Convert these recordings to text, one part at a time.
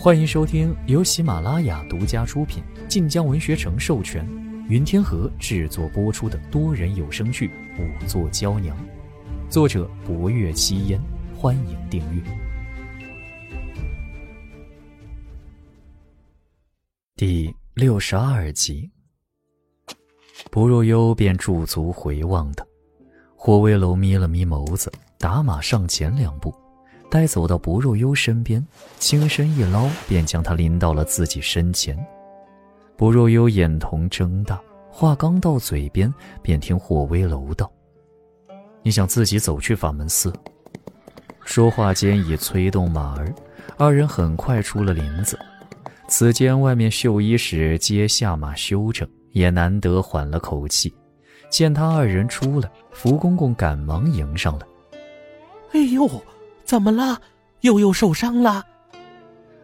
欢迎收听由喜马拉雅独家出品、晋江文学城授权、云天河制作播出的多人有声剧《五座娇娘》，作者：博月七烟。欢迎订阅。第六十二集，不若幽便驻足回望他，霍威楼眯了眯眸子，打马上前两步。待走到不若幽身边，轻身一捞，便将他拎到了自己身前。不若幽眼瞳睁大，话刚到嘴边，便听霍威楼道：“你想自己走去法门寺？”说话间已催动马儿，二人很快出了林子。此间外面绣衣使皆下马休整，也难得缓了口气。见他二人出来，福公公赶忙迎上来：“哎呦！”怎么了？悠悠受伤了。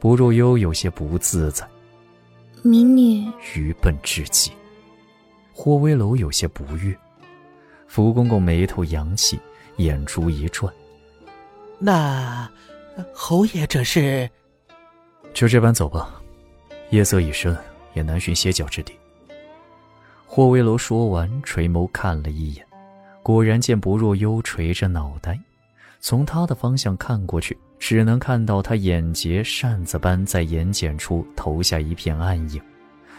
不若幽有些不自在。民女愚笨至极。霍威楼有些不悦。福公公眉头扬起，眼珠一转。那侯爷这是？就这般走吧。夜色已深，也难寻歇脚之地。霍威楼说完，垂眸看了一眼，果然见不若幽垂着脑袋。从他的方向看过去，只能看到他眼睫扇子般在眼睑处投下一片暗影，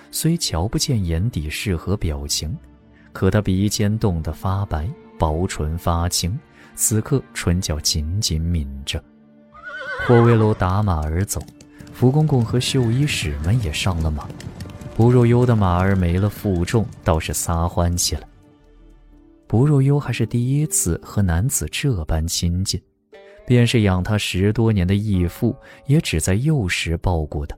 虽瞧不见眼底是何表情，可他鼻尖冻得发白，薄唇发青，此刻唇角紧紧抿着。霍威楼打马而走，福公公和绣衣使们也上了马，不若幽的马儿没了负重，倒是撒欢起来。不若幽还是第一次和男子这般亲近，便是养他十多年的义父，也只在幼时抱过他。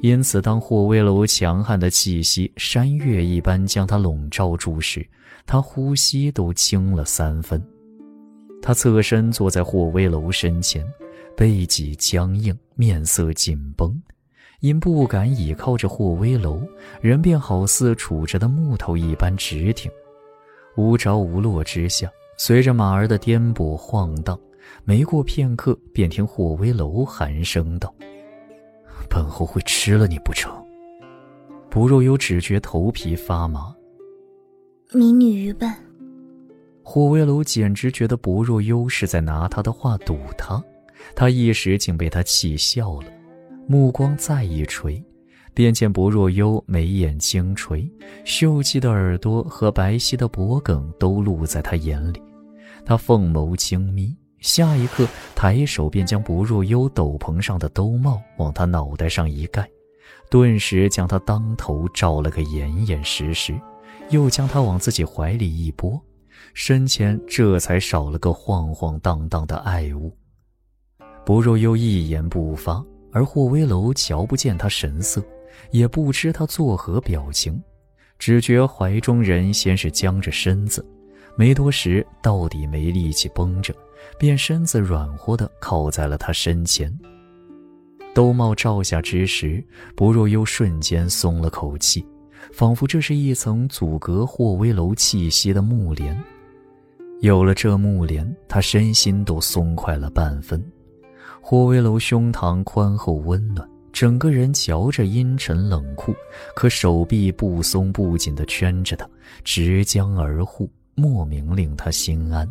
因此，当霍威楼强悍的气息山岳一般将他笼罩住时，他呼吸都轻了三分。他侧身坐在霍威楼身前，背脊僵硬，面色紧绷，因不敢倚靠着霍威楼，人便好似杵着的木头一般直挺。无着无落之下，随着马儿的颠簸晃荡，没过片刻，便听霍威楼寒声道：“本侯会吃了你不成？”不若幽只觉头皮发麻。民女愚笨。霍威楼简直觉得不若幽是在拿他的话堵他，他一时竟被他气笑了，目光再一垂。便见不若幽眉眼轻垂，秀气的耳朵和白皙的脖颈都露在他眼里。他凤眸轻眯，下一刻抬手便将不若幽斗篷上的兜帽往他脑袋上一盖，顿时将他当头照了个严严实实，又将他往自己怀里一拨，身前这才少了个晃晃荡荡的爱物。不若幽一言不发，而霍威楼瞧不见他神色。也不知他作何表情，只觉怀中人先是僵着身子，没多时到底没力气绷着，便身子软和的靠在了他身前。兜帽罩下之时，不若幽瞬间松了口气，仿佛这是一层阻隔霍威楼气息的木帘。有了这木帘，他身心都松快了半分。霍威楼胸膛宽厚温暖。整个人瞧着阴沉冷酷，可手臂不松不紧地圈着他，直将而护，莫名令他心安。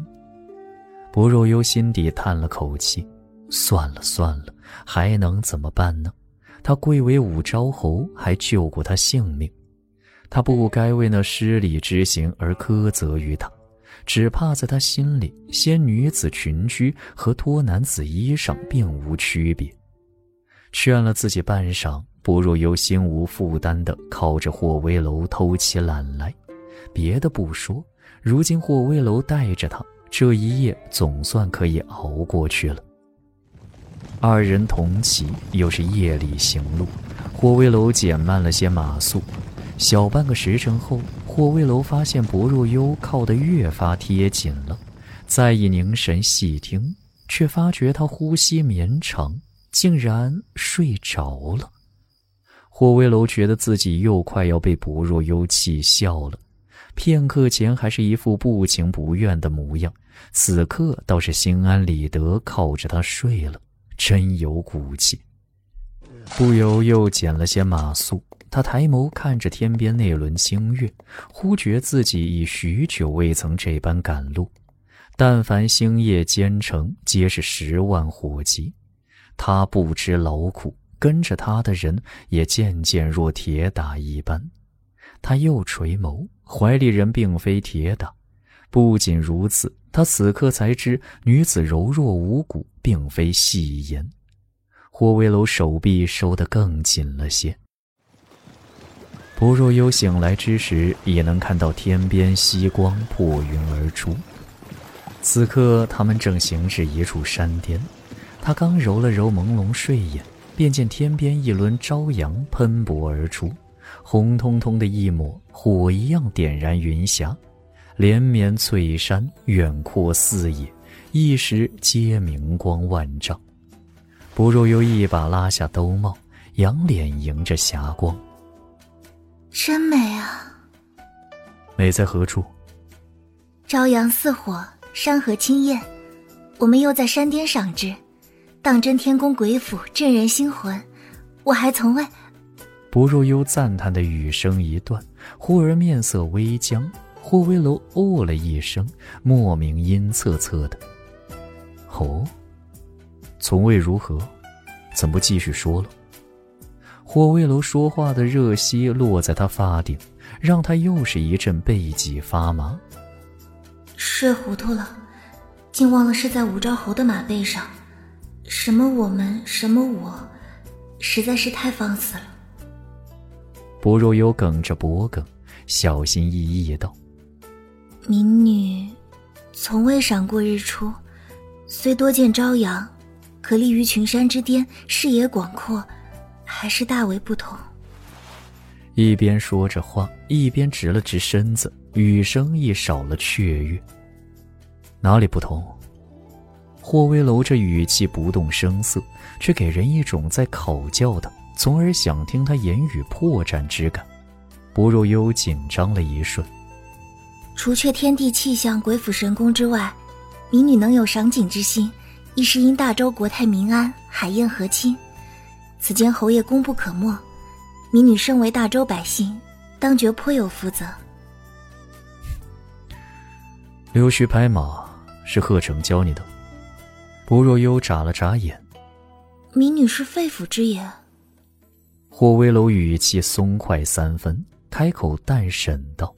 不若幽心底叹了口气，算了算了，还能怎么办呢？他贵为武昭侯，还救过他性命，他不该为那失礼之行而苛责于他，只怕在他心里，仙女子裙居和脱男子衣裳并无区别。劝了自己半晌，不若幽心无负担地靠着霍威楼偷起懒来。别的不说，如今霍威楼带着他，这一夜总算可以熬过去了。二人同骑，又是夜里行路，霍威楼减慢了些马速。小半个时辰后，霍威楼发现薄若幽靠得越发贴紧了，再一凝神细听，却发觉他呼吸绵长。竟然睡着了，霍威楼觉得自己又快要被薄若幽气笑了。片刻前还是一副不情不愿的模样，此刻倒是心安理得，靠着他睡了，真有骨气。不由又减了些马速。他抬眸看着天边那轮星月，忽觉自己已许久未曾这般赶路。但凡星夜兼程，皆是十万火急。他不知劳苦，跟着他的人也渐渐若铁打一般。他又垂眸，怀里人并非铁打。不仅如此，他此刻才知女子柔弱无骨，并非戏言。霍威楼手臂收得更紧了些。薄若幽醒来之时，也能看到天边夕光破云而出。此刻，他们正行至一处山巅。他刚揉了揉朦胧睡眼，便见天边一轮朝阳喷薄而出，红彤彤的一抹，火一样点燃云霞。连绵翠山，远阔四野，一时皆明光万丈。不若又一把拉下兜帽，仰脸迎着霞光。真美啊！美在何处？朝阳似火，山河清艳。我们又在山巅赏之，当真天宫鬼斧，震人心魂。我还从未……不若幽赞叹的语声一断，忽而面色微僵。霍威楼哦了一声，莫名阴恻恻的。哦，从未如何？怎不继续说了？霍威楼说话的热息落在他发顶，让他又是一阵背脊发麻。睡糊涂了，竟忘了是在武昭侯的马背上。什么我们，什么我，实在是太放肆了。薄若幽梗着脖梗，小心翼翼道：“民女从未赏过日出，虽多见朝阳，可立于群山之巅，视野广阔。”还是大为不同。一边说着话，一边直了直身子，语声亦少了雀跃。哪里不同？霍威楼这语气不动声色，却给人一种在考教的，从而想听他言语破绽之感。不若幽紧张了一瞬。除却天地气象、鬼斧神工之外，民女能有赏景之心，亦是因大周国泰民安，海晏河清。此间侯爷功不可没，民女身为大周百姓，当觉颇有福泽。溜须拍马是贺成教你的？薄若幽眨了眨眼。民女是肺腑之言。霍威楼语气松快三分，开口淡审道：“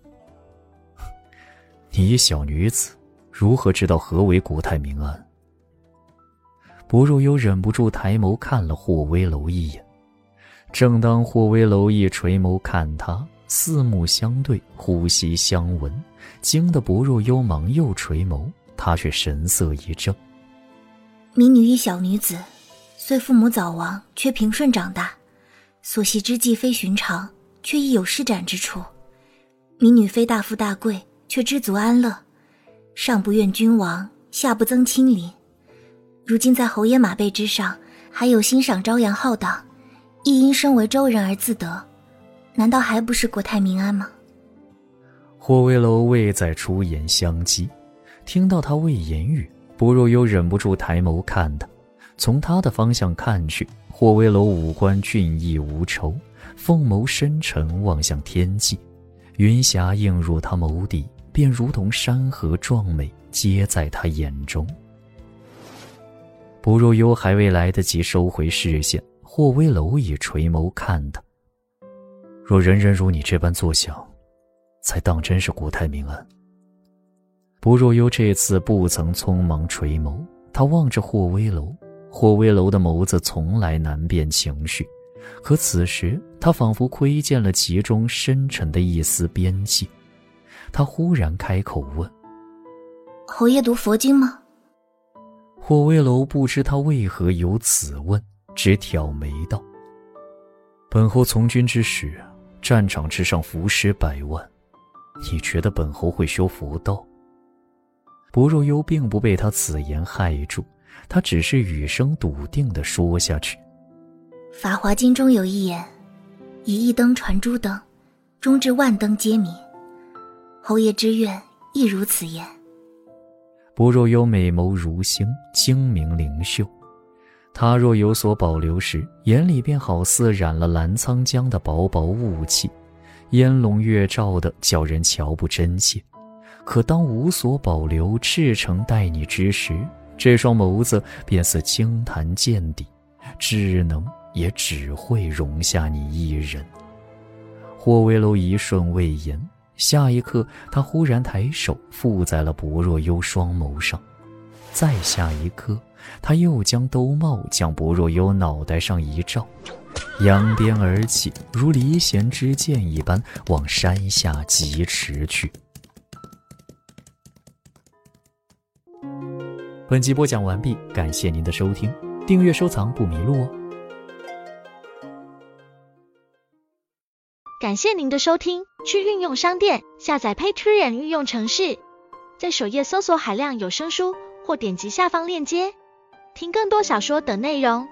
你一小女子，如何知道何为国泰民安？”薄若幽忍不住抬眸看了霍威楼一眼，正当霍威楼一垂眸看他，四目相对，呼吸相闻，惊得薄若幽忙又垂眸，他却神色一怔。民女一小女子，虽父母早亡，却平顺长大，所习之计非寻常，却亦有施展之处。民女非大富大贵，却知足安乐，上不怨君王，下不憎亲邻。如今在侯爷马背之上，还有欣赏朝阳浩荡，亦因身为周人而自得，难道还不是国泰民安吗？霍威楼未再出言相讥，听到他未言语，薄若幽忍不住抬眸看他。从他的方向看去，霍威楼五官俊逸无愁，凤眸深沉望向天际，云霞映入他眸底，便如同山河壮美，皆在他眼中。薄若幽还未来得及收回视线，霍威楼已垂眸看他。若人人如你这般作想，才当真是国泰民安。薄若幽这次不曾匆忙垂眸，他望着霍威楼，霍威楼的眸子从来难辨情绪，可此时他仿佛窥见了其中深沉的一丝边际。他忽然开口问：“侯爷读佛经吗？”霍威楼不知他为何有此问，只挑眉道：“本侯从军之时，战场之上浮尸百万，你觉得本侯会修佛道？”薄若幽并不被他此言害住，他只是语声笃定地说下去：“《法华经》中有一言：‘以一灯传诸灯，终至万灯皆明。’侯爷之愿亦如此言。”薄若幽美眸如星，精明灵秀，他若有所保留时，眼里便好似染了澜沧江的薄薄雾气，烟笼月照的，叫人瞧不真切。可当无所保留、赤诚待你之时，这双眸子便似清潭见底，只能也只会容下你一人。霍威楼一瞬未言，下一刻，他忽然抬手附在了薄若幽双眸上，再下一刻。他又将兜帽将薄若幽脑袋上一罩，扬鞭而起，如离弦之箭一般往山下疾驰去。本集播讲完毕，感谢您的收听，订阅收藏不迷路哦。感谢您的收听，去运用商店下载 Patreon 运用城市，在首页搜索海量有声书，或点击下方链接。听更多小说等内容。